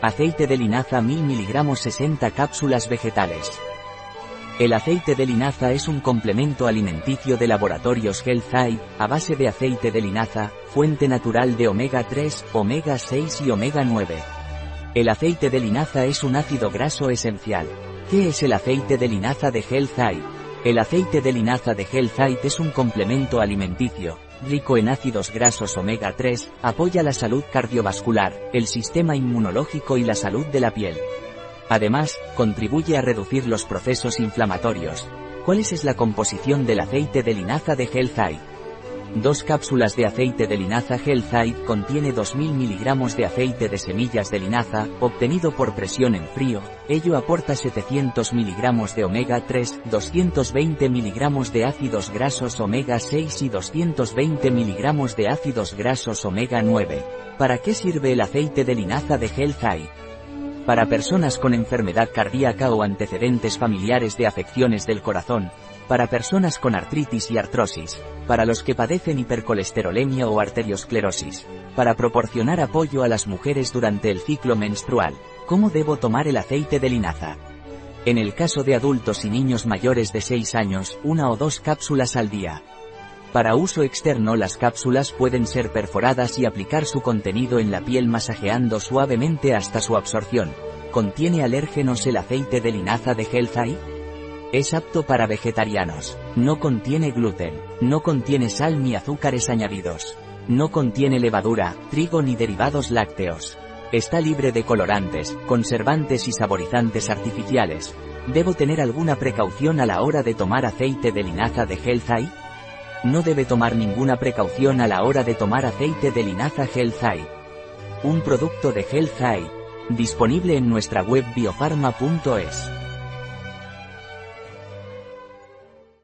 Aceite de linaza 1000 mg 60 cápsulas vegetales. El aceite de linaza es un complemento alimenticio de laboratorios Health Eye, a base de aceite de linaza, fuente natural de omega 3, omega 6 y omega 9. El aceite de linaza es un ácido graso esencial. ¿Qué es el aceite de linaza de Health Eye? El aceite de linaza de Health Eye es un complemento alimenticio, rico en ácidos grasos omega 3, apoya la salud cardiovascular, el sistema inmunológico y la salud de la piel. Además, contribuye a reducir los procesos inflamatorios. ¿Cuál es la composición del aceite de linaza de Healthite? Dos cápsulas de aceite de linaza Healthite contiene 2000 mg de aceite de semillas de linaza, obtenido por presión en frío, ello aporta 700 mg de omega 3, 220 mg de ácidos grasos omega 6 y 220 mg de ácidos grasos omega 9. ¿Para qué sirve el aceite de linaza de Healthite? Para personas con enfermedad cardíaca o antecedentes familiares de afecciones del corazón, para personas con artritis y artrosis, para los que padecen hipercolesterolemia o arteriosclerosis, para proporcionar apoyo a las mujeres durante el ciclo menstrual. ¿Cómo debo tomar el aceite de linaza? En el caso de adultos y niños mayores de 6 años, una o dos cápsulas al día. Para uso externo las cápsulas pueden ser perforadas y aplicar su contenido en la piel masajeando suavemente hasta su absorción. ¿Contiene alérgenos el aceite de linaza de Healthai? Es apto para vegetarianos. No contiene gluten. No contiene sal ni azúcares añadidos. No contiene levadura, trigo ni derivados lácteos. Está libre de colorantes, conservantes y saborizantes artificiales. ¿Debo tener alguna precaución a la hora de tomar aceite de linaza de Healthai? No debe tomar ninguna precaución a la hora de tomar aceite de linaza Health Un producto de Health Disponible en nuestra web biofarma.es.